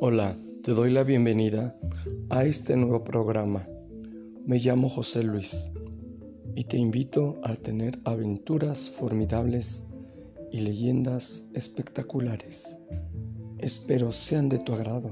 Hola, te doy la bienvenida a este nuevo programa. Me llamo José Luis y te invito a tener aventuras formidables y leyendas espectaculares. Espero sean de tu agrado.